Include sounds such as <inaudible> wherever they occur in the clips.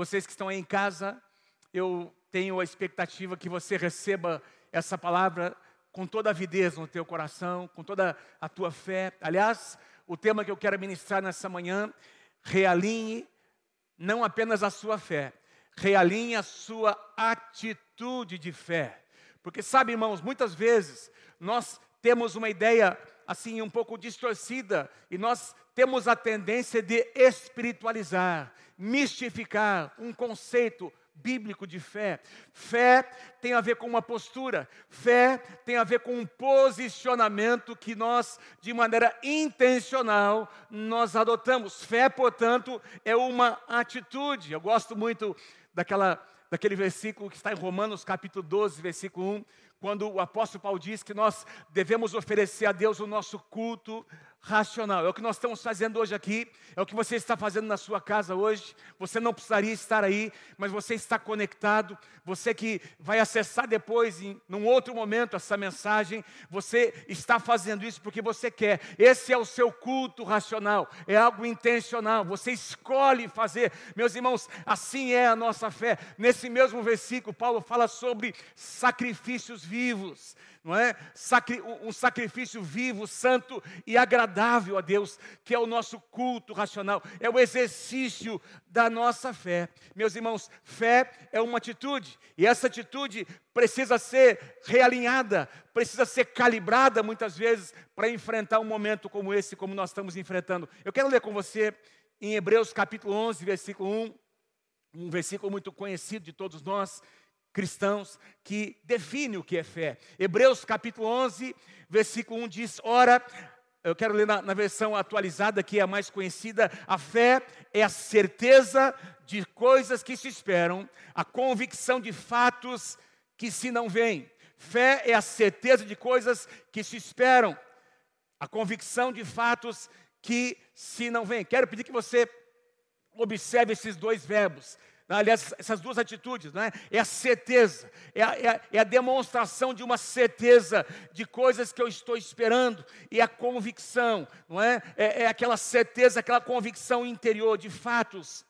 Vocês que estão aí em casa, eu tenho a expectativa que você receba essa palavra com toda a avidez no teu coração, com toda a tua fé. Aliás, o tema que eu quero ministrar nessa manhã, realinhe não apenas a sua fé, realinhe a sua atitude de fé. Porque sabe, irmãos, muitas vezes nós temos uma ideia assim um pouco distorcida e nós temos a tendência de espiritualizar, mistificar um conceito bíblico de fé. Fé tem a ver com uma postura, fé tem a ver com um posicionamento que nós, de maneira intencional, nós adotamos. Fé, portanto, é uma atitude. Eu gosto muito daquela daquele versículo que está em Romanos capítulo 12, versículo 1, quando o apóstolo Paulo diz que nós devemos oferecer a Deus o nosso culto racional. É o que nós estamos fazendo hoje aqui, é o que você está fazendo na sua casa hoje. Você não precisaria estar aí, mas você está conectado. Você que vai acessar depois, em num outro momento, essa mensagem, você está fazendo isso porque você quer. Esse é o seu culto racional, é algo intencional. Você escolhe fazer. Meus irmãos, assim é a nossa fé. Nesse mesmo versículo, Paulo fala sobre sacrifícios vivos não é? Um sacrifício vivo, santo e agradável a Deus, que é o nosso culto racional, é o exercício da nossa fé. Meus irmãos, fé é uma atitude, e essa atitude precisa ser realinhada, precisa ser calibrada muitas vezes para enfrentar um momento como esse, como nós estamos enfrentando. Eu quero ler com você em Hebreus capítulo 11, versículo 1, um versículo muito conhecido de todos nós cristãos que define o que é fé. Hebreus capítulo 11, versículo 1 diz: Ora, eu quero ler na, na, versão atualizada, que é a mais conhecida: a fé é a certeza de coisas que se esperam, a convicção de fatos que se não veem. Fé é a certeza de coisas que se esperam, a convicção de fatos que se não veem. Quero pedir que você observe esses dois verbos aliás, essas duas atitudes, não é? é a certeza, é a, é, a, é a, demonstração de uma certeza de coisas que eu estou esperando, e a convicção, não é? é? É aquela certeza, aquela convicção interior de fatos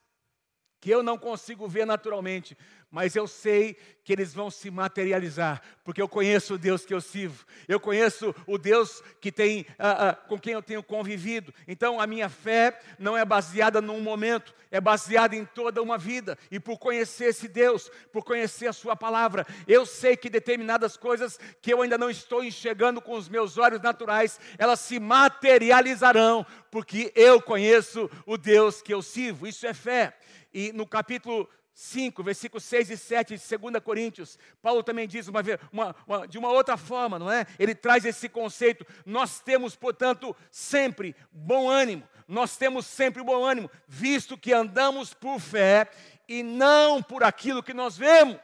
que eu não consigo ver naturalmente, mas eu sei que eles vão se materializar, porque eu conheço o Deus que eu sirvo, eu conheço o Deus que tem, uh, uh, com quem eu tenho convivido. Então a minha fé não é baseada num momento, é baseada em toda uma vida. E por conhecer esse Deus, por conhecer a Sua palavra, eu sei que determinadas coisas que eu ainda não estou enxergando com os meus olhos naturais, elas se materializarão, porque eu conheço o Deus que eu sirvo. Isso é fé. E no capítulo 5, versículos 6 e 7 de 2 Coríntios, Paulo também diz uma, uma, uma, de uma outra forma, não é? Ele traz esse conceito. Nós temos, portanto, sempre bom ânimo. Nós temos sempre bom ânimo, visto que andamos por fé e não por aquilo que nós vemos.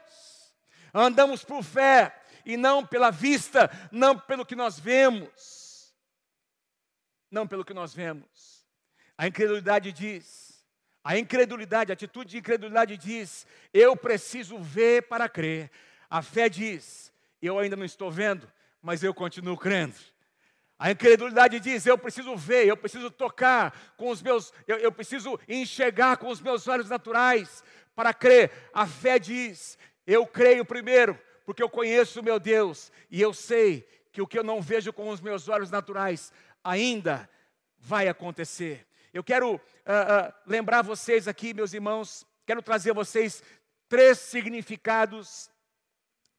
Andamos por fé e não pela vista, não pelo que nós vemos. Não pelo que nós vemos. A incredulidade diz: a incredulidade, a atitude de incredulidade diz: eu preciso ver para crer. A fé diz: eu ainda não estou vendo, mas eu continuo crendo. A incredulidade diz: eu preciso ver, eu preciso tocar com os meus, eu, eu preciso enxergar com os meus olhos naturais para crer. A fé diz: eu creio primeiro, porque eu conheço o meu Deus e eu sei que o que eu não vejo com os meus olhos naturais ainda vai acontecer. Eu quero uh, uh, lembrar vocês aqui, meus irmãos, quero trazer a vocês três significados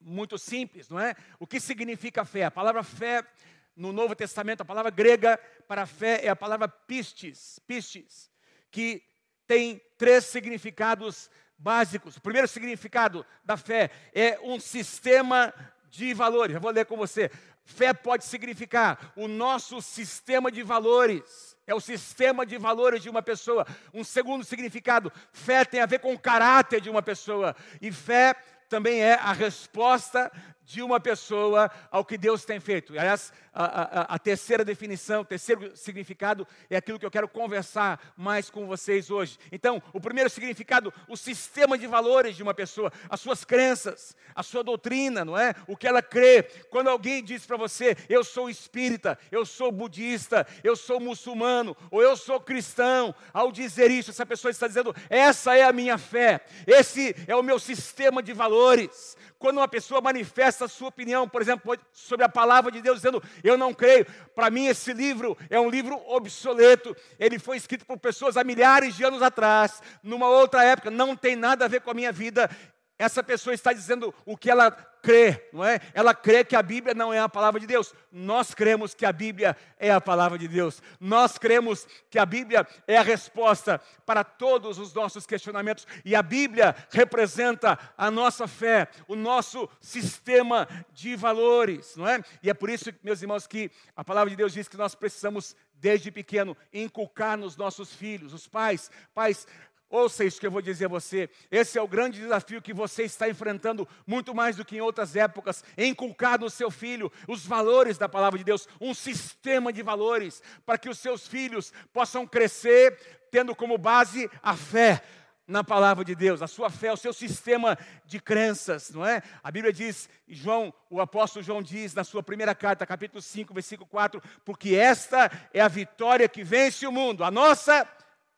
muito simples, não é? O que significa fé? A palavra fé no Novo Testamento, a palavra grega para fé é a palavra pistes, pistes, que tem três significados básicos. O primeiro significado da fé é um sistema de valores. Eu vou ler com você. Fé pode significar o nosso sistema de valores é o sistema de valores de uma pessoa. Um segundo significado, fé tem a ver com o caráter de uma pessoa. E fé também é a resposta de uma pessoa ao que Deus tem feito. Aliás, a, a, a, terceira definição, o terceiro significado é aquilo que eu quero conversar mais com vocês hoje. Então, o primeiro significado, o sistema de valores de uma pessoa, as suas crenças, a sua doutrina, não é? O que ela crê. Quando alguém diz para você, eu sou espírita, eu sou budista, eu sou muçulmano, ou eu sou cristão, ao dizer isso, essa pessoa está dizendo, essa é a minha fé, esse é o meu sistema de valores. Quando uma pessoa manifesta a sua opinião, por exemplo, sobre a palavra de Deus, dizendo, eu não creio, para mim esse livro é um livro obsoleto, ele foi escrito por pessoas há milhares de anos atrás, numa outra época, não tem nada a ver com a minha vida, essa pessoa está dizendo o que ela crê, não é? Ela crê que a Bíblia não é a palavra de Deus. Nós cremos que a Bíblia é a palavra de Deus. Nós cremos que a Bíblia é a resposta para todos os nossos questionamentos. E a Bíblia representa a nossa fé, o nosso sistema de valores, não é? E é por isso, meus irmãos, que a palavra de Deus diz que nós precisamos desde pequeno, inculcar nos nossos filhos, os pais, pais, Ouça isso que eu vou dizer a você. Esse é o grande desafio que você está enfrentando, muito mais do que em outras épocas. Inculcar no seu filho os valores da palavra de Deus, um sistema de valores, para que os seus filhos possam crescer tendo como base a fé na palavra de Deus, a sua fé, o seu sistema de crenças, não é? A Bíblia diz, João, o apóstolo João diz na sua primeira carta, capítulo 5, versículo 4, porque esta é a vitória que vence o mundo, a nossa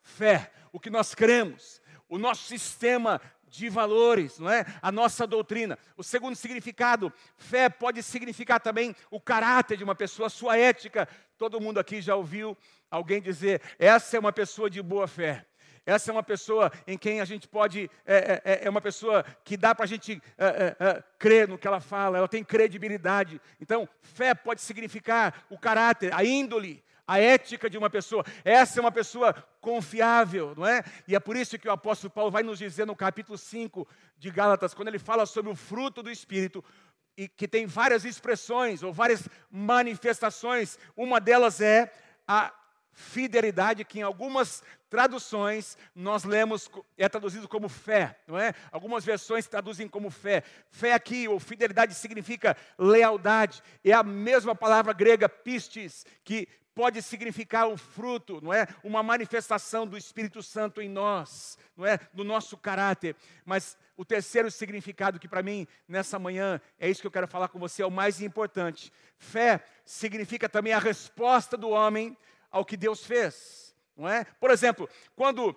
fé o que nós cremos, o nosso sistema de valores, não é? A nossa doutrina. O segundo significado, fé pode significar também o caráter de uma pessoa, sua ética. Todo mundo aqui já ouviu alguém dizer: essa é uma pessoa de boa fé. Essa é uma pessoa em quem a gente pode, é, é, é uma pessoa que dá para a gente é, é, é, crer no que ela fala, ela tem credibilidade. Então, fé pode significar o caráter, a índole, a ética de uma pessoa. Essa é uma pessoa confiável, não é? E é por isso que o apóstolo Paulo vai nos dizer no capítulo 5 de Gálatas, quando ele fala sobre o fruto do Espírito, e que tem várias expressões ou várias manifestações. Uma delas é a fidelidade, que em algumas traduções nós lemos, é traduzido como fé, não é? Algumas versões traduzem como fé. Fé aqui, ou fidelidade, significa lealdade. É a mesma palavra grega pistis, que pode significar um fruto, não é? Uma manifestação do Espírito Santo em nós, não é? Do nosso caráter. Mas o terceiro significado que para mim nessa manhã é isso que eu quero falar com você, é o mais importante. Fé significa também a resposta do homem ao que Deus fez, não é? Por exemplo, quando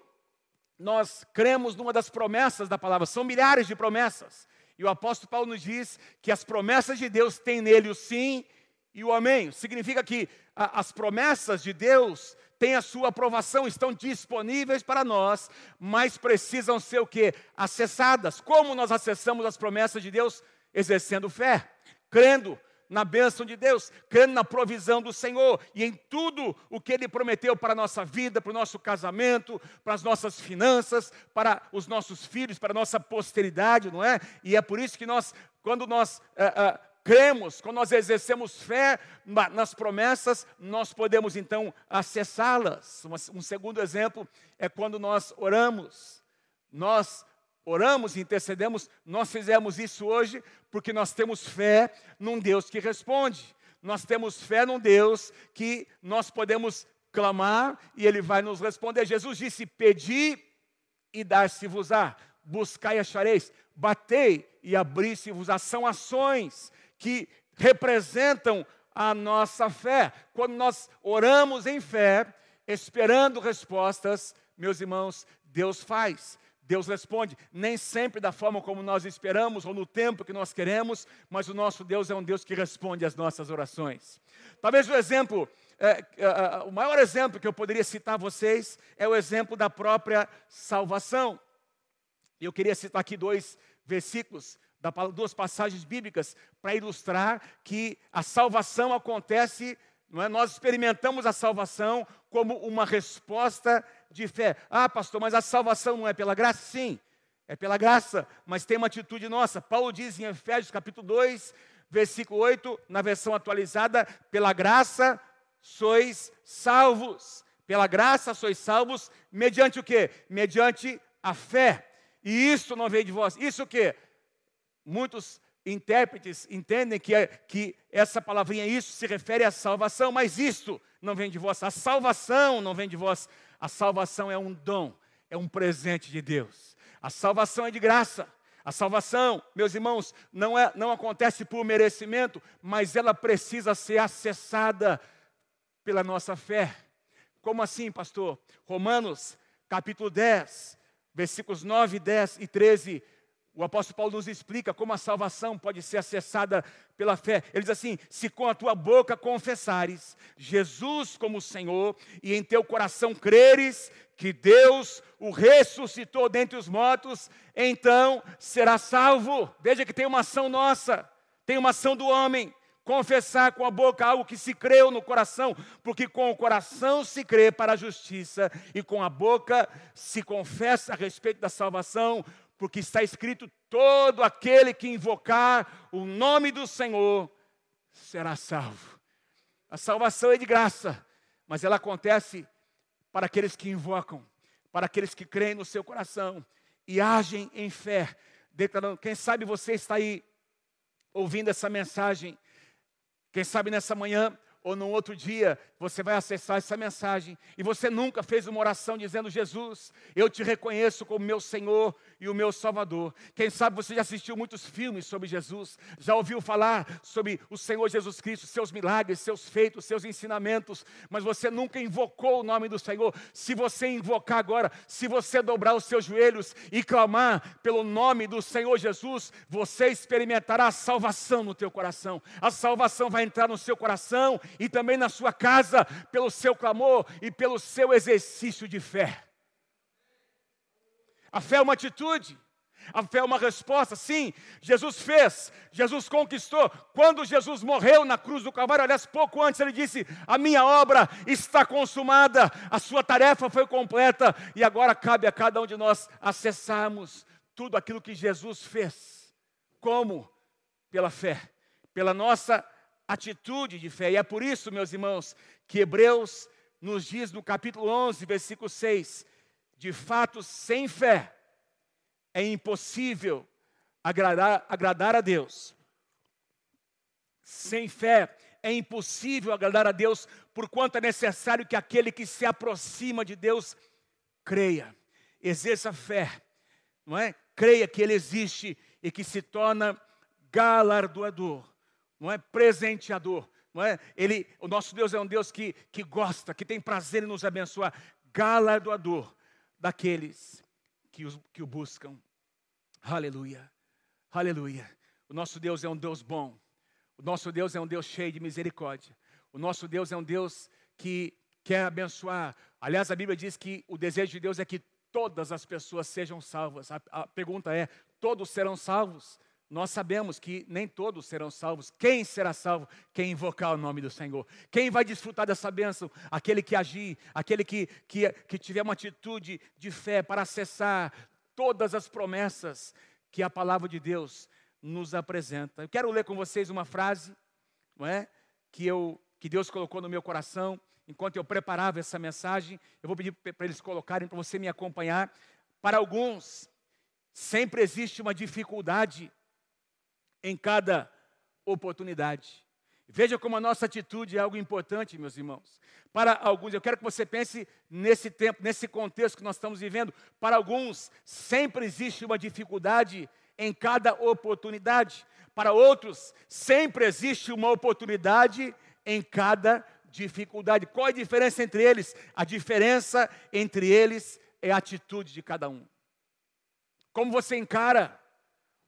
nós cremos numa das promessas da palavra, são milhares de promessas. E o apóstolo Paulo nos diz que as promessas de Deus têm nele o sim e o amém. Significa que a, as promessas de Deus têm a sua aprovação, estão disponíveis para nós, mas precisam ser o que? Acessadas. Como nós acessamos as promessas de Deus? Exercendo fé, crendo na bênção de Deus, crendo na provisão do Senhor e em tudo o que Ele prometeu para a nossa vida, para o nosso casamento, para as nossas finanças, para os nossos filhos, para a nossa posteridade, não é? E é por isso que nós, quando nós é, é, cremos, quando nós exercemos fé nas promessas, nós podemos então acessá-las. Um segundo exemplo é quando nós oramos. Nós oramos intercedemos, nós fizemos isso hoje porque nós temos fé num Deus que responde. Nós temos fé num Deus que nós podemos clamar e ele vai nos responder. Jesus disse: Pedi e dar-se-vos-á, buscai e achareis, batei e abri-se-vos-á. São ações que representam a nossa fé. Quando nós oramos em fé, esperando respostas, meus irmãos, Deus faz. Deus responde, nem sempre da forma como nós esperamos ou no tempo que nós queremos, mas o nosso Deus é um Deus que responde às nossas orações. Talvez o exemplo, é, é, é, o maior exemplo que eu poderia citar a vocês é o exemplo da própria salvação. Eu queria citar aqui dois versículos duas passagens bíblicas para ilustrar que a salvação acontece, não é? nós experimentamos a salvação como uma resposta de fé. Ah, pastor, mas a salvação não é pela graça? Sim, é pela graça, mas tem uma atitude nossa. Paulo diz em Efésios capítulo 2, versículo 8, na versão atualizada, pela graça sois salvos. Pela graça sois salvos, mediante o quê? Mediante a fé. E isso não veio de vós. Isso o quê? Muitos intérpretes entendem que, é, que essa palavrinha isso se refere à salvação, mas isto não vem de vós, a salvação não vem de vós, a salvação é um dom, é um presente de Deus. A salvação é de graça. A salvação, meus irmãos, não, é, não acontece por merecimento, mas ela precisa ser acessada pela nossa fé. Como assim, pastor? Romanos, capítulo 10, versículos 9, 10 e 13 o apóstolo Paulo nos explica como a salvação pode ser acessada pela fé. Ele diz assim: se com a tua boca confessares Jesus como Senhor e em teu coração creres que Deus o ressuscitou dentre os mortos, então será salvo. Veja que tem uma ação nossa, tem uma ação do homem. Confessar com a boca algo que se creu no coração, porque com o coração se crê para a justiça e com a boca se confessa a respeito da salvação porque está escrito: todo aquele que invocar o nome do Senhor será salvo. A salvação é de graça, mas ela acontece para aqueles que invocam, para aqueles que creem no seu coração e agem em fé. Quem sabe você está aí ouvindo essa mensagem, quem sabe nessa manhã ou num outro dia você vai acessar essa mensagem e você nunca fez uma oração dizendo: Jesus, eu te reconheço como meu Senhor e o meu Salvador. Quem sabe você já assistiu muitos filmes sobre Jesus, já ouviu falar sobre o Senhor Jesus Cristo, seus milagres, seus feitos, seus ensinamentos, mas você nunca invocou o nome do Senhor. Se você invocar agora, se você dobrar os seus joelhos e clamar pelo nome do Senhor Jesus, você experimentará a salvação no teu coração. A salvação vai entrar no seu coração e também na sua casa, pelo seu clamor e pelo seu exercício de fé. A fé é uma atitude, a fé é uma resposta. Sim, Jesus fez, Jesus conquistou. Quando Jesus morreu na cruz do Calvário, aliás, pouco antes ele disse: A minha obra está consumada, a sua tarefa foi completa, e agora cabe a cada um de nós acessarmos tudo aquilo que Jesus fez. Como? Pela fé, pela nossa atitude de fé. E é por isso, meus irmãos, que Hebreus nos diz no capítulo 11, versículo 6, de fato, sem fé é impossível agradar, agradar a Deus. Sem fé é impossível agradar a Deus, porquanto é necessário que aquele que se aproxima de Deus creia, exerça fé, não é? Creia que Ele existe e que se torna galardoador, não é? Presenteador, não é? Ele, o nosso Deus é um Deus que, que gosta, que tem prazer em nos abençoar, galardoador daqueles que, os, que o buscam. Aleluia, aleluia. O nosso Deus é um Deus bom. O nosso Deus é um Deus cheio de misericórdia. O nosso Deus é um Deus que quer abençoar. Aliás, a Bíblia diz que o desejo de Deus é que todas as pessoas sejam salvas. A, a pergunta é: todos serão salvos? Nós sabemos que nem todos serão salvos. Quem será salvo? Quem invocar o nome do Senhor. Quem vai desfrutar dessa bênção? Aquele que agir, aquele que, que, que tiver uma atitude de fé para acessar todas as promessas que a palavra de Deus nos apresenta. Eu quero ler com vocês uma frase, não é? Que, eu, que Deus colocou no meu coração enquanto eu preparava essa mensagem. Eu vou pedir para eles colocarem, para você me acompanhar. Para alguns, sempre existe uma dificuldade em cada oportunidade. Veja como a nossa atitude é algo importante, meus irmãos. Para alguns, eu quero que você pense nesse tempo, nesse contexto que nós estamos vivendo. Para alguns, sempre existe uma dificuldade em cada oportunidade. Para outros, sempre existe uma oportunidade em cada dificuldade. Qual a diferença entre eles? A diferença entre eles é a atitude de cada um. Como você encara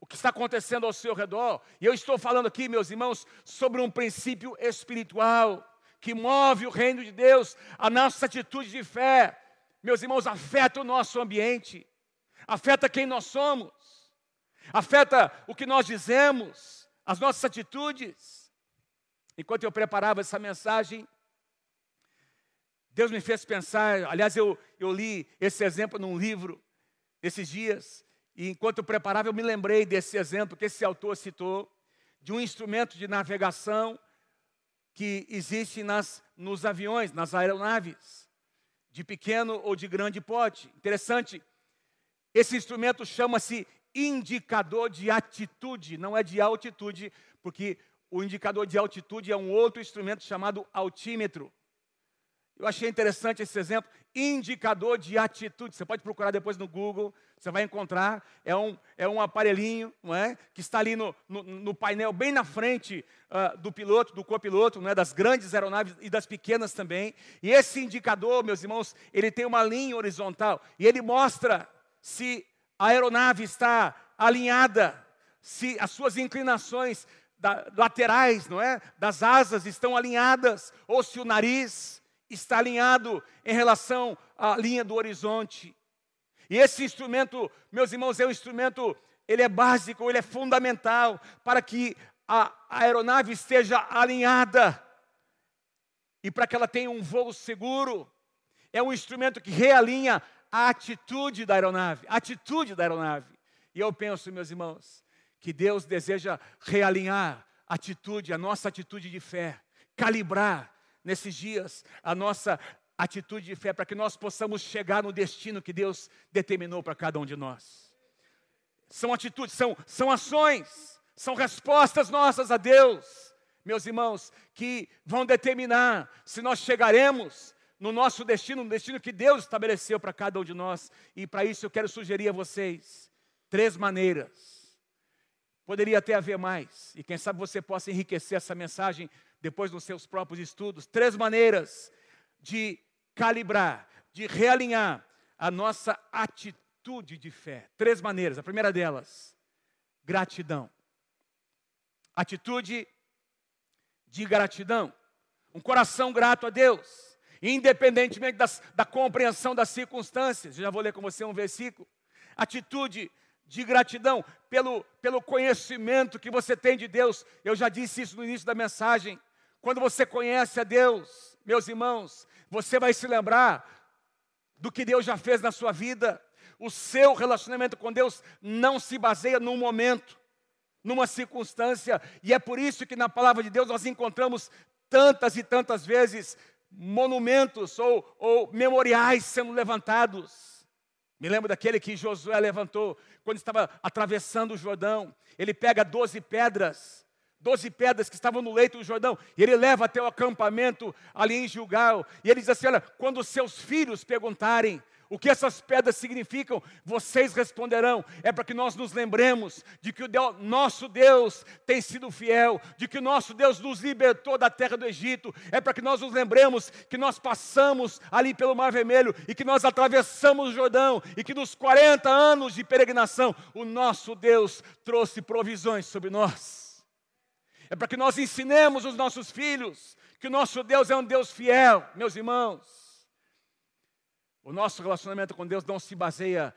o que está acontecendo ao seu redor. E eu estou falando aqui, meus irmãos, sobre um princípio espiritual que move o reino de Deus, a nossa atitude de fé. Meus irmãos, afeta o nosso ambiente, afeta quem nós somos, afeta o que nós dizemos, as nossas atitudes. Enquanto eu preparava essa mensagem, Deus me fez pensar, aliás, eu, eu li esse exemplo num livro esses dias, e enquanto eu preparava, eu me lembrei desse exemplo que esse autor citou, de um instrumento de navegação que existe nas, nos aviões, nas aeronaves, de pequeno ou de grande porte. Interessante, esse instrumento chama-se indicador de atitude, não é de altitude, porque o indicador de altitude é um outro instrumento chamado altímetro. Eu achei interessante esse exemplo, indicador de atitude. Você pode procurar depois no Google, você vai encontrar. É um, é um aparelhinho não é? que está ali no, no, no painel, bem na frente uh, do piloto, do copiloto, não é? das grandes aeronaves e das pequenas também. E esse indicador, meus irmãos, ele tem uma linha horizontal e ele mostra se a aeronave está alinhada, se as suas inclinações da, laterais, não é, das asas estão alinhadas, ou se o nariz está alinhado em relação à linha do horizonte. E esse instrumento, meus irmãos, é um instrumento, ele é básico, ele é fundamental para que a, a aeronave esteja alinhada e para que ela tenha um voo seguro. É um instrumento que realinha a atitude da aeronave, a atitude da aeronave. E eu penso, meus irmãos, que Deus deseja realinhar a atitude, a nossa atitude de fé, calibrar nesses dias a nossa atitude de fé para que nós possamos chegar no destino que Deus determinou para cada um de nós. São atitudes, são, são ações, são respostas nossas a Deus, meus irmãos, que vão determinar se nós chegaremos no nosso destino, no destino que Deus estabeleceu para cada um de nós. E para isso eu quero sugerir a vocês três maneiras Poderia até haver mais, e quem sabe você possa enriquecer essa mensagem depois nos seus próprios estudos. Três maneiras de calibrar, de realinhar a nossa atitude de fé. Três maneiras. A primeira delas, gratidão. Atitude de gratidão. Um coração grato a Deus, independentemente das, da compreensão das circunstâncias. Eu já vou ler com você um versículo. Atitude de gratidão pelo, pelo conhecimento que você tem de Deus. Eu já disse isso no início da mensagem. Quando você conhece a Deus, meus irmãos, você vai se lembrar do que Deus já fez na sua vida. O seu relacionamento com Deus não se baseia num momento, numa circunstância, e é por isso que na palavra de Deus nós encontramos tantas e tantas vezes monumentos ou, ou memoriais sendo levantados me lembro daquele que Josué levantou quando estava atravessando o Jordão. Ele pega doze pedras, doze pedras que estavam no leito do Jordão, e ele leva até o acampamento ali em Gilgal. E ele diz assim: Olha, quando seus filhos perguntarem o que essas pedras significam? Vocês responderão. É para que nós nos lembremos de que o Deus, nosso Deus tem sido fiel, de que o nosso Deus nos libertou da terra do Egito. É para que nós nos lembremos que nós passamos ali pelo Mar Vermelho e que nós atravessamos o Jordão e que nos 40 anos de peregrinação o nosso Deus trouxe provisões sobre nós. É para que nós ensinemos os nossos filhos que o nosso Deus é um Deus fiel, meus irmãos. O nosso relacionamento com Deus não se baseia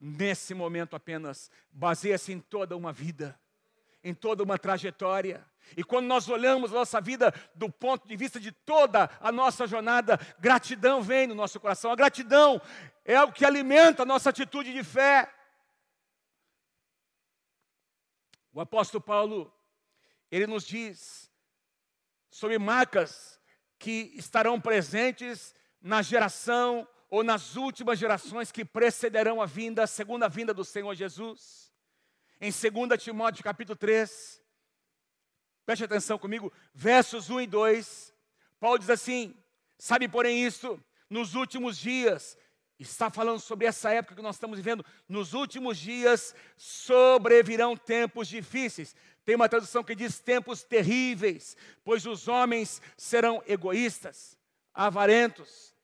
nesse momento apenas, baseia-se em toda uma vida, em toda uma trajetória. E quando nós olhamos a nossa vida do ponto de vista de toda a nossa jornada, gratidão vem no nosso coração. A gratidão é o que alimenta a nossa atitude de fé. O apóstolo Paulo, ele nos diz sobre marcas que estarão presentes na geração ou nas últimas gerações que precederão a vinda, a segunda vinda do Senhor Jesus. Em 2 Timóteo capítulo 3, preste atenção comigo, versos 1 e 2, Paulo diz assim: sabe, porém, isso, nos últimos dias, está falando sobre essa época que nós estamos vivendo, nos últimos dias sobrevirão tempos difíceis. Tem uma tradução que diz tempos terríveis, pois os homens serão egoístas, avarentos,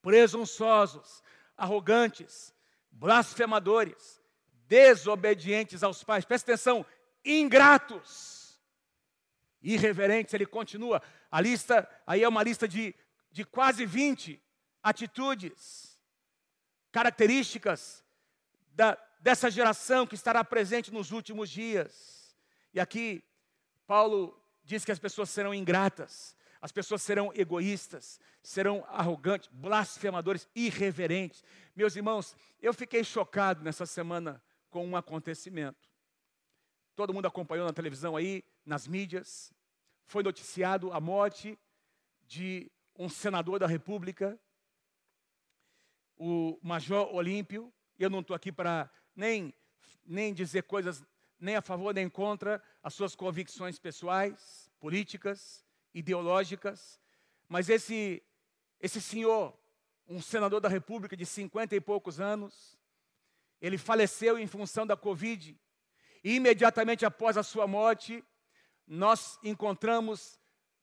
presunçosos, arrogantes, blasfemadores, desobedientes aos pais. Presta atenção, ingratos, irreverentes. Ele continua. A lista aí é uma lista de, de quase 20 atitudes, características da, dessa geração que estará presente nos últimos dias. E aqui, Paulo diz que as pessoas serão ingratas, as pessoas serão egoístas, serão arrogantes, blasfemadores, irreverentes. Meus irmãos, eu fiquei chocado nessa semana com um acontecimento. Todo mundo acompanhou na televisão aí, nas mídias. Foi noticiado a morte de um senador da República, o Major Olímpio. Eu não estou aqui para nem nem dizer coisas nem a favor nem contra as suas convicções pessoais, políticas, ideológicas, mas esse esse senhor, um senador da República de cinquenta e poucos anos, ele faleceu em função da Covid. E imediatamente após a sua morte, nós encontramos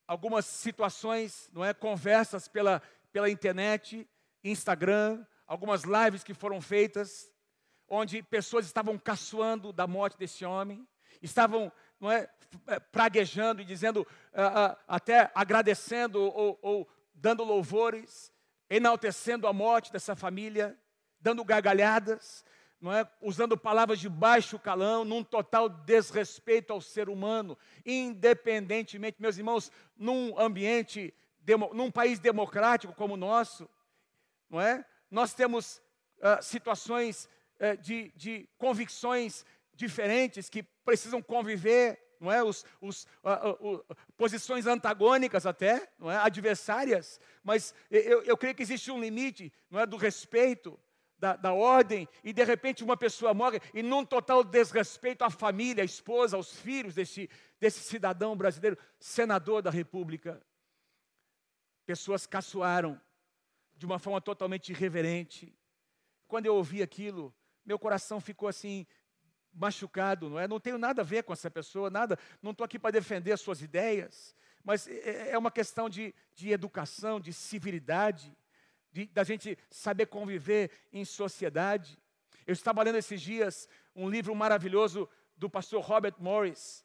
algumas situações, não é, conversas pela, pela internet, Instagram, algumas lives que foram feitas, onde pessoas estavam caçoando da morte desse homem, estavam não é, é praguejando e dizendo, uh, uh, até agradecendo ou, ou dando louvores, enaltecendo a morte dessa família, dando gargalhadas, não é? usando palavras de baixo calão, num total desrespeito ao ser humano, independentemente, meus irmãos, num ambiente, num país democrático como o nosso, não é? Nós temos uh, situações uh, de, de convicções diferentes que precisam conviver, não é? Os, os uh, uh, posições antagônicas até, não é? Adversárias, mas eu, eu creio que existe um limite, não é? Do respeito, da, da, ordem, e de repente uma pessoa morre, e num total desrespeito à família, à esposa, aos filhos desse, desse cidadão brasileiro, senador da República. Pessoas caçoaram de uma forma totalmente irreverente. Quando eu ouvi aquilo, meu coração ficou assim, machucado, não é? Não tenho nada a ver com essa pessoa, nada, não estou aqui para defender as suas ideias, mas é, é, é uma questão de, de educação, de civilidade de, da gente saber conviver em sociedade. Eu estava lendo esses dias um livro maravilhoso do pastor Robert Morris,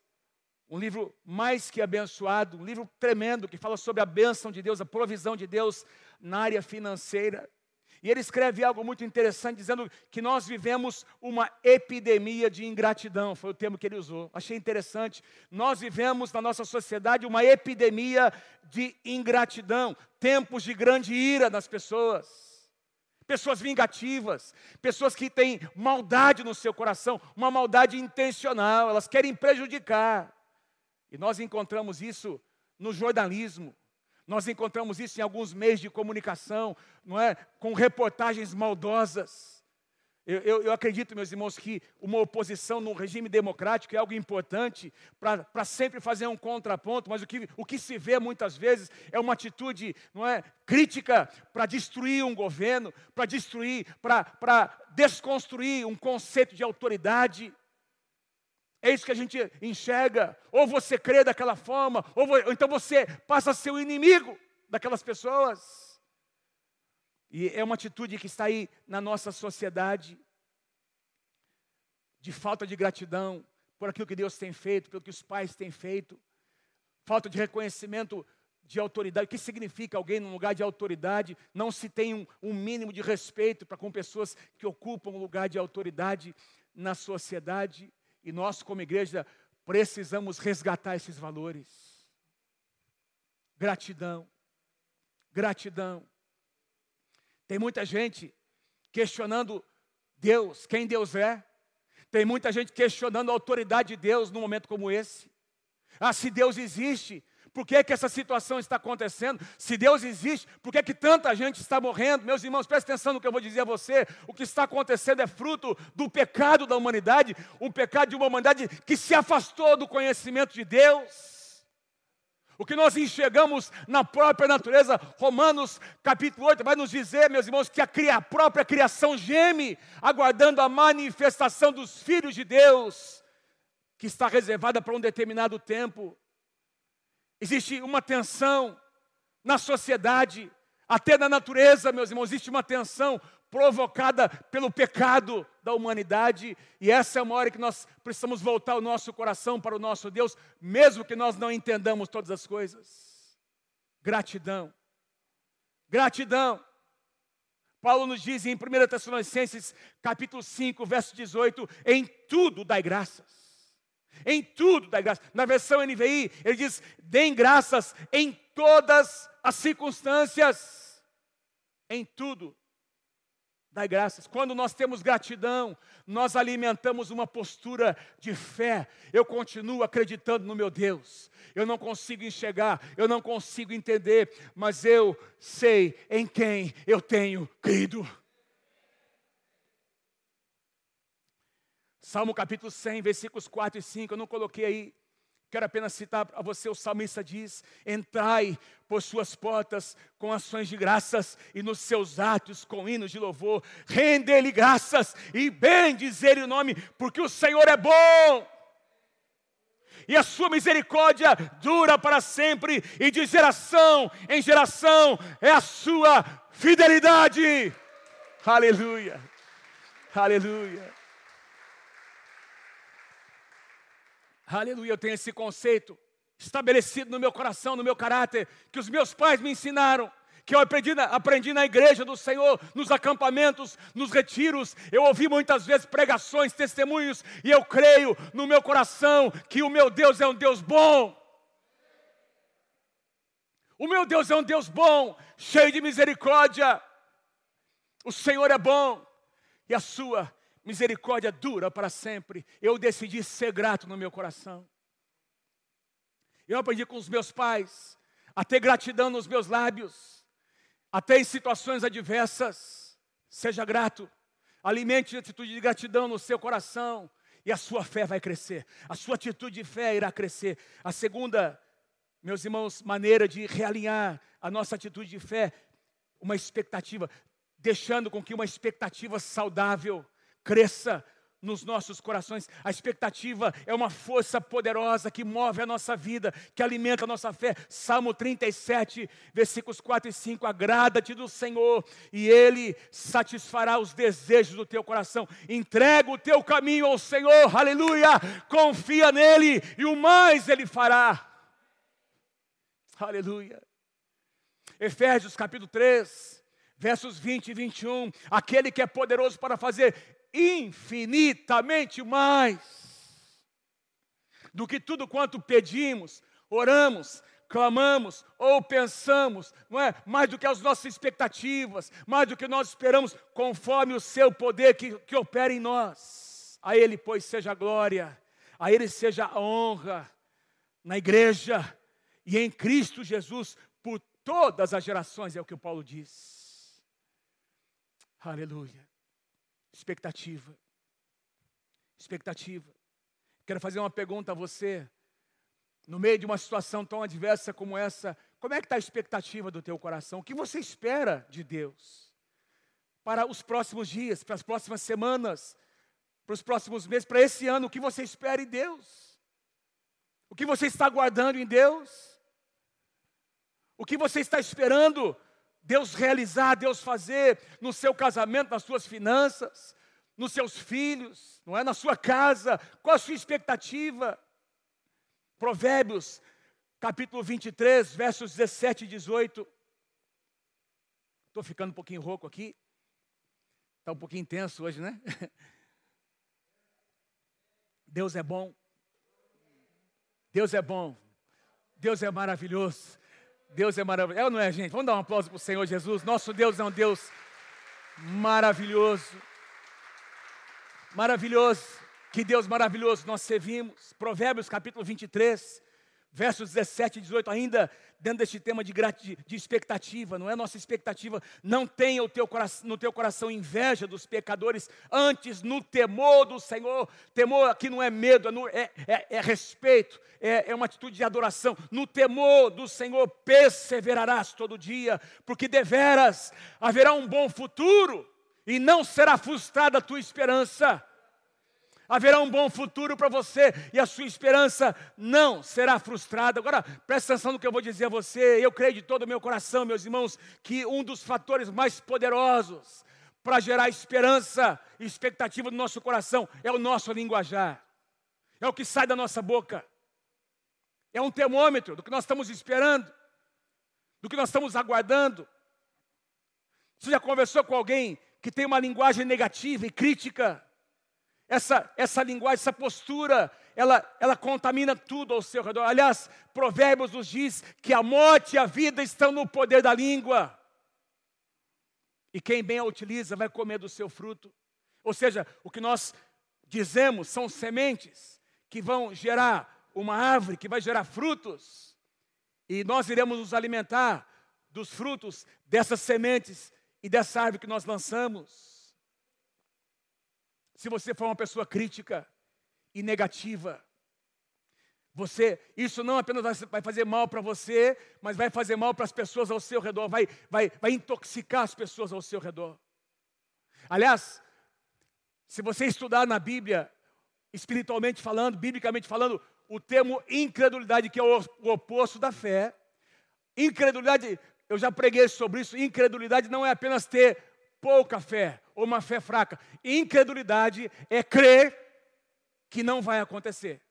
um livro mais que abençoado, um livro tremendo que fala sobre a bênção de Deus, a provisão de Deus na área financeira. E ele escreve algo muito interessante, dizendo que nós vivemos uma epidemia de ingratidão, foi o termo que ele usou. Achei interessante. Nós vivemos na nossa sociedade uma epidemia de ingratidão, tempos de grande ira nas pessoas. Pessoas vingativas, pessoas que têm maldade no seu coração, uma maldade intencional, elas querem prejudicar. E nós encontramos isso no jornalismo, nós encontramos isso em alguns meios de comunicação, não é? Com reportagens maldosas. Eu, eu, eu, acredito, meus irmãos, que uma oposição num regime democrático é algo importante para sempre fazer um contraponto, mas o que, o que se vê muitas vezes é uma atitude, não é, crítica para destruir um governo, para destruir, para desconstruir um conceito de autoridade. É isso que a gente enxerga. Ou você crê daquela forma, ou, ou então você passa a ser o inimigo daquelas pessoas. E é uma atitude que está aí na nossa sociedade, de falta de gratidão por aquilo que Deus tem feito, pelo que os pais têm feito, falta de reconhecimento de autoridade. O que significa alguém num lugar de autoridade? Não se tem um, um mínimo de respeito para com pessoas que ocupam um lugar de autoridade na sociedade. E nós, como igreja, precisamos resgatar esses valores. Gratidão. Gratidão. Tem muita gente questionando Deus, quem Deus é. Tem muita gente questionando a autoridade de Deus num momento como esse. Ah, se Deus existe, por que, que essa situação está acontecendo? Se Deus existe, por que, que tanta gente está morrendo? Meus irmãos, preste atenção no que eu vou dizer a você. O que está acontecendo é fruto do pecado da humanidade, um pecado de uma humanidade que se afastou do conhecimento de Deus. O que nós enxergamos na própria natureza, Romanos capítulo 8 vai nos dizer, meus irmãos, que a, a própria criação geme, aguardando a manifestação dos filhos de Deus, que está reservada para um determinado tempo. Existe uma tensão na sociedade, até na natureza, meus irmãos, existe uma tensão provocada pelo pecado da humanidade, e essa é uma hora que nós precisamos voltar o nosso coração para o nosso Deus, mesmo que nós não entendamos todas as coisas. Gratidão. Gratidão. Paulo nos diz em 1 Tessalonicenses, capítulo 5, verso 18, em tudo dai graças em tudo dá graça. Na versão NVI, ele diz: deem graças em todas as circunstâncias. Em tudo dá graças. Quando nós temos gratidão, nós alimentamos uma postura de fé. Eu continuo acreditando no meu Deus. Eu não consigo enxergar, eu não consigo entender, mas eu sei em quem eu tenho crido. Salmo capítulo 100, versículos 4 e 5, eu não coloquei aí. Quero apenas citar a você, o salmista diz: Entrai por suas portas com ações de graças e nos seus atos com hinos de louvor. Render-lhe graças e bem dizer o nome, porque o Senhor é bom. E a sua misericórdia dura para sempre, e de geração em geração é a sua fidelidade. Aleluia, aleluia. Aleluia, eu tenho esse conceito estabelecido no meu coração, no meu caráter, que os meus pais me ensinaram, que eu aprendi na, aprendi na igreja do Senhor, nos acampamentos, nos retiros. Eu ouvi muitas vezes pregações, testemunhos, e eu creio no meu coração que o meu Deus é um Deus bom. O meu Deus é um Deus bom, cheio de misericórdia. O Senhor é bom e a sua misericórdia dura para sempre. Eu decidi ser grato no meu coração. Eu aprendi com os meus pais a ter gratidão nos meus lábios, até em situações adversas. Seja grato, alimente a atitude de gratidão no seu coração e a sua fé vai crescer. A sua atitude de fé irá crescer. A segunda, meus irmãos, maneira de realinhar a nossa atitude de fé, uma expectativa, deixando com que uma expectativa saudável cresça nos nossos corações. A expectativa é uma força poderosa que move a nossa vida, que alimenta a nossa fé. Salmo 37, versículos 4 e 5. Agrada-te do Senhor e Ele satisfará os desejos do teu coração. Entrega o teu caminho ao Senhor, aleluia. Confia nele e o mais Ele fará. Aleluia. Efésios capítulo 3, versos 20 e 21. Aquele que é poderoso para fazer infinitamente mais do que tudo quanto pedimos, oramos, clamamos ou pensamos, não é? Mais do que as nossas expectativas, mais do que nós esperamos, conforme o seu poder que, que opera em nós. A Ele, pois, seja a glória, a Ele seja a honra na igreja e em Cristo Jesus por todas as gerações, é o que o Paulo diz. Aleluia. Expectativa. Expectativa. Quero fazer uma pergunta a você. No meio de uma situação tão adversa como essa, como é que está a expectativa do teu coração? O que você espera de Deus? Para os próximos dias, para as próximas semanas, para os próximos meses, para esse ano, o que você espera em Deus? O que você está guardando em Deus? O que você está esperando Deus realizar, Deus fazer no seu casamento, nas suas finanças, nos seus filhos, não é? Na sua casa, qual a sua expectativa? Provérbios, capítulo 23, versos 17 e 18. Estou ficando um pouquinho rouco aqui. Está um pouquinho intenso hoje, né? <laughs> Deus é bom. Deus é bom. Deus é maravilhoso. Deus é maravilhoso. É ou não é, gente? Vamos dar um aplauso para o Senhor Jesus. Nosso Deus é um Deus maravilhoso. Maravilhoso. Que Deus maravilhoso nós servimos. Provérbios capítulo 23, versos 17 e 18, ainda dentro deste tema de, de expectativa, não é? Nossa expectativa, não tenha teu no teu coração inveja dos pecadores, antes no temor do Senhor, temor aqui não é medo, é, é, é, é respeito, é, é uma atitude de adoração, no temor do Senhor perseverarás todo dia, porque deveras haverá um bom futuro, e não será frustrada a tua esperança, haverá um bom futuro para você e a sua esperança não será frustrada. Agora, presta atenção no que eu vou dizer a você. Eu creio de todo o meu coração, meus irmãos, que um dos fatores mais poderosos para gerar esperança e expectativa no nosso coração é o nosso linguajar, é o que sai da nossa boca, é um termômetro do que nós estamos esperando, do que nós estamos aguardando. Você já conversou com alguém que tem uma linguagem negativa e crítica? Essa, essa linguagem, essa postura, ela, ela contamina tudo ao seu redor. Aliás, Provérbios nos diz que a morte e a vida estão no poder da língua. E quem bem a utiliza vai comer do seu fruto. Ou seja, o que nós dizemos são sementes que vão gerar uma árvore, que vai gerar frutos. E nós iremos nos alimentar dos frutos dessas sementes e dessa árvore que nós lançamos. Se você for uma pessoa crítica e negativa. Você, isso não apenas vai fazer mal para você, mas vai fazer mal para as pessoas ao seu redor, vai, vai, vai intoxicar as pessoas ao seu redor. Aliás, se você estudar na Bíblia, espiritualmente falando, biblicamente falando, o termo incredulidade, que é o, oposto da fé, incredulidade, eu já preguei sobre isso, incredulidade não é apenas ter pouca fé ou uma fé fraca. Incredulidade é crer que não vai acontecer.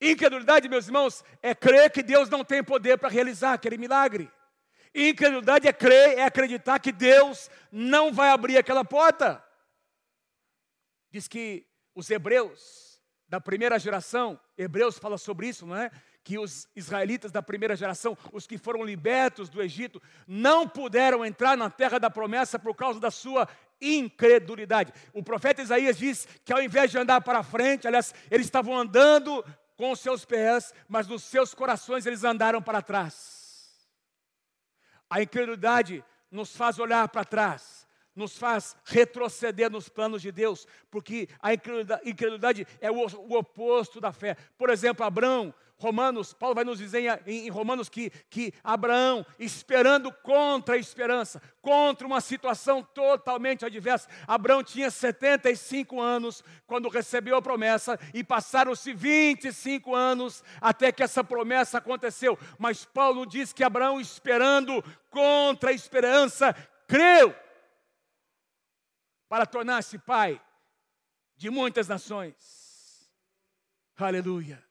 Incredulidade, meus irmãos, é crer que Deus não tem poder para realizar aquele milagre. Incredulidade é crer, é acreditar que Deus não vai abrir aquela porta. Diz que os hebreus da primeira geração, Hebreus fala sobre isso, não é? Que os israelitas da primeira geração, os que foram libertos do Egito, não puderam entrar na terra da promessa por causa da sua incredulidade. O profeta Isaías diz que ao invés de andar para frente, aliás, eles estavam andando com os seus pés, mas nos seus corações eles andaram para trás. A incredulidade nos faz olhar para trás, nos faz retroceder nos planos de Deus, porque a incredulidade é o, oposto da fé. Por exemplo, Abraão Romanos, Paulo vai nos dizer em, em Romanos que, que Abraão, esperando contra a esperança, contra uma situação totalmente adversa, Abraão tinha 75 anos quando recebeu a promessa e passaram-se 25 anos até que essa promessa aconteceu. Mas Paulo diz que Abraão, esperando contra a esperança, creu para tornar-se pai de muitas nações. Aleluia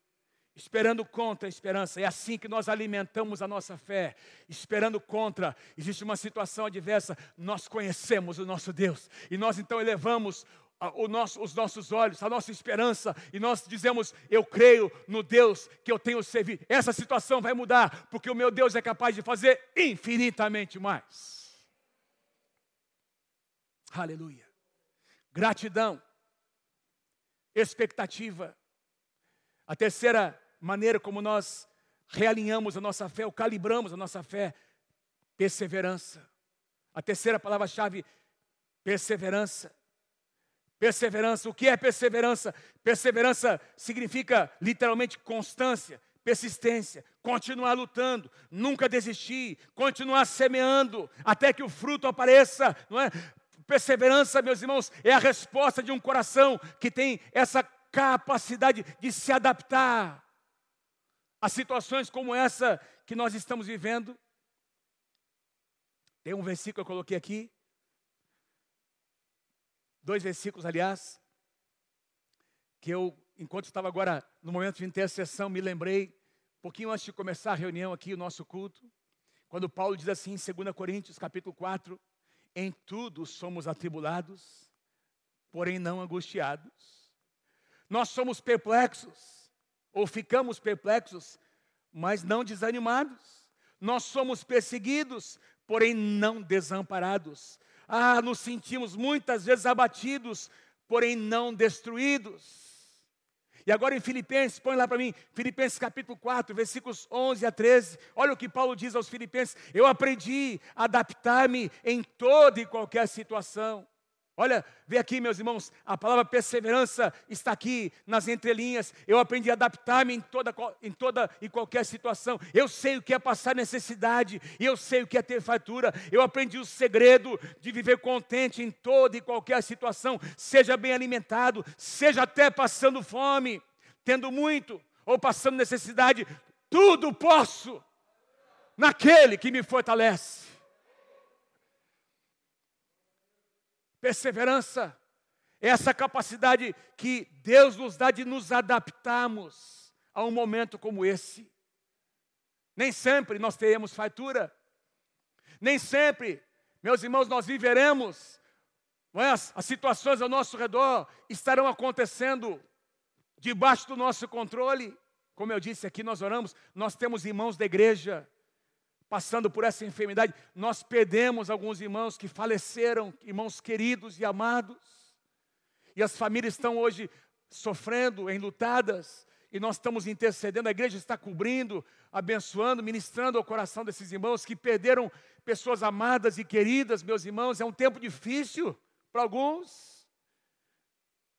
esperando contra a esperança. É assim que nós alimentamos a nossa fé. Esperando contra, existe uma situação adversa, nós conhecemos o nosso Deus. E nós então elevamos nosso, os nossos olhos, a nossa esperança, e nós dizemos: Eu creio no Deus que eu tenho servido. Essa situação vai mudar, porque o meu Deus é capaz de fazer infinitamente mais. Aleluia. Gratidão, expectativa. A terceira maneira como nós realinhamos a nossa fé, ou calibramos a nossa fé, perseverança. A terceira palavra-chave, perseverança. Perseverança. O que é perseverança? Perseverança significa literalmente constância, persistência, continuar lutando, nunca desistir, continuar semeando até que o fruto apareça, não é? Perseverança, meus irmãos, é a resposta de um coração que tem essa capacidade de se adaptar a situações como essa que nós estamos vivendo. Tem um versículo que eu coloquei aqui, dois versículos, aliás, que eu, enquanto estava agora no momento de intercessão, me lembrei, um pouquinho antes de começar a reunião aqui, o nosso culto, quando Paulo diz assim em 2 Coríntios, capítulo 4, em tudo somos atribulados, porém não angustiados. Nós somos perplexos, ou ficamos perplexos, mas não desanimados. Nós somos perseguidos, porém não desamparados. Ah, nos sentimos muitas vezes abatidos, porém não destruídos. E agora em Filipenses, põe lá para mim, Filipenses capítulo 4, versículos 11 a 13. Olha o que Paulo diz aos Filipenses: Eu aprendi a adaptar-me em toda e qualquer situação. Olha, vê aqui, meus irmãos, a palavra perseverança está aqui nas entrelinhas. Eu aprendi a adaptar-me em toda, em toda e qualquer situação. Eu sei o que é passar necessidade, e eu sei o que é ter fartura. Eu aprendi o segredo de viver contente em toda e qualquer situação, seja bem alimentado, seja até passando fome, tendo muito ou passando necessidade. Tudo posso naquele que me fortalece. Perseverança é essa capacidade que Deus nos dá de nos adaptarmos a um momento como esse. Nem sempre nós teremos fartura, nem sempre, meus irmãos, nós viveremos, é? as, as situações ao nosso redor estarão acontecendo debaixo do nosso controle. Como eu disse aqui, nós oramos, nós temos irmãos da igreja passando por essa enfermidade, nós perdemos alguns irmãos que faleceram, irmãos queridos e amados. E as famílias estão hoje sofrendo, enlutadas, e nós estamos intercedendo, a igreja está cobrindo, abençoando, ministrando ao coração desses irmãos que perderam pessoas amadas e queridas, meus irmãos. É um tempo difícil para alguns.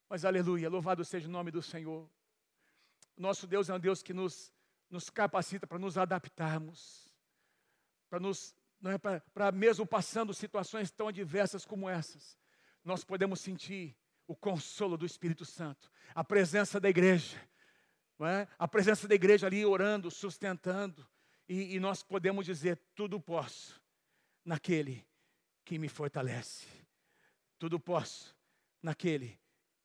Mas aleluia, louvado seja o nome do Senhor. Nosso Deus é um Deus que nos, nos capacita para nos adaptarmos, para nos, é para mesmo passando situações tão adversas como essas, nós podemos sentir o consolo do Espírito Santo, a presença da igreja, é? a presença da igreja ali orando, sustentando, e, e nós podemos dizer: tudo posso naquele que me fortalece. Tudo posso naquele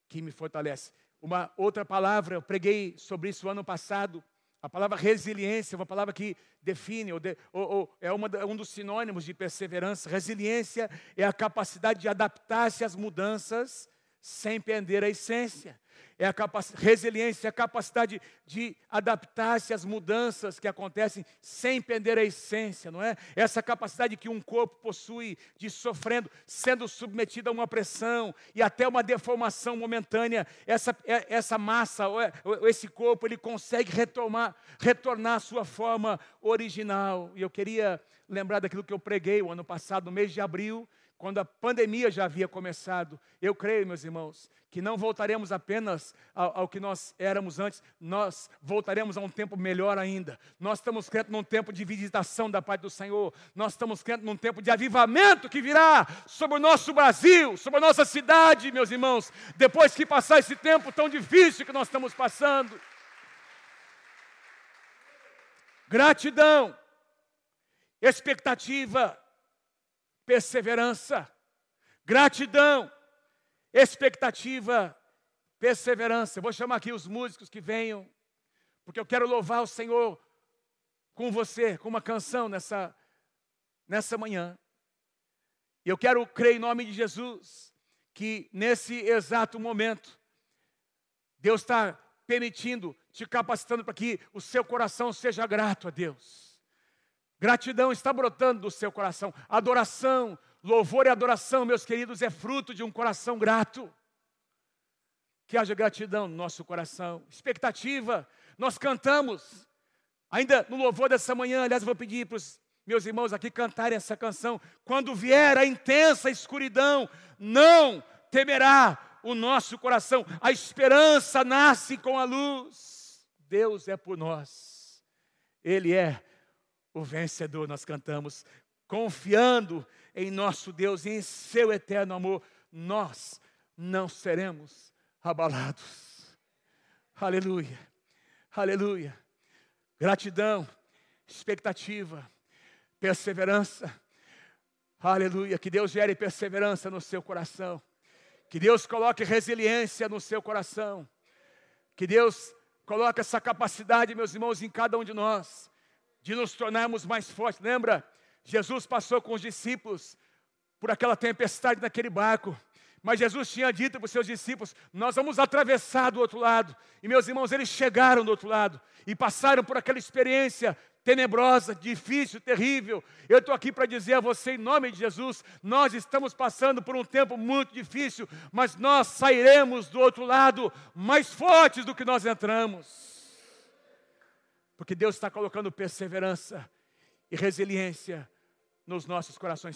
que me fortalece. Uma outra palavra, eu preguei sobre isso ano passado. A palavra resiliência, uma palavra que define, ou, de, ou, ou é uma, um dos sinônimos de perseverança. Resiliência é a capacidade de adaptar-se às mudanças sem perder a essência é a resiliência, é a capacidade de adaptar-se às mudanças que acontecem sem perder a essência, não é? Essa capacidade que um corpo possui de sofrendo, sendo submetido a uma pressão e até uma deformação momentânea, essa, é, essa massa, é, esse corpo, ele consegue retomar, retornar à sua forma original. E eu queria lembrar daquilo que eu preguei o ano passado, no mês de abril, quando a pandemia já havia começado. Eu creio, meus irmãos, que não voltaremos apenas ao, ao, que nós éramos antes, nós voltaremos a um tempo melhor ainda. Nós estamos crendo num tempo de visitação da parte do Senhor, nós estamos crendo num tempo de avivamento que virá sobre o nosso Brasil, sobre a nossa cidade, meus irmãos, depois que passar esse tempo tão difícil que nós estamos passando. Gratidão, expectativa, perseverança, gratidão, expectativa, perseverança. Eu vou chamar aqui os músicos que venham, porque eu quero louvar o Senhor com você, com uma canção nessa, nessa manhã. E eu quero crer em nome de Jesus que nesse exato momento, Deus está permitindo, te capacitando para que o seu coração seja grato a Deus. Gratidão está brotando do seu coração, adoração, Louvor e adoração, meus queridos, é fruto de um coração grato. Que haja gratidão no nosso coração, expectativa. Nós cantamos, ainda no louvor dessa manhã, aliás, vou pedir para os meus irmãos aqui cantarem essa canção. Quando vier a intensa escuridão, não temerá o nosso coração, a esperança nasce com a luz. Deus é por nós, Ele é o vencedor. Nós cantamos confiando em nosso Deus e em seu eterno amor, nós não seremos abalados. Aleluia, aleluia. Gratidão, expectativa, perseverança. Aleluia. Que Deus gere perseverança no seu coração. Que Deus coloque resiliência no seu coração. Que Deus coloque essa capacidade, meus irmãos, em cada um de nós, de nos tornarmos mais fortes. Lembra? Jesus passou com os discípulos por aquela tempestade naquele barco. Mas Jesus tinha dito para os seus discípulos: Nós vamos atravessar do outro lado. E meus irmãos, eles chegaram do outro lado e passaram por aquela experiência tenebrosa, difícil, terrível. Eu estou aqui para dizer a você, em nome de Jesus, nós estamos passando por um tempo muito difícil, mas nós sairemos do outro lado mais fortes do que nós entramos. Porque Deus está colocando perseverança e resiliência nos nossos corações.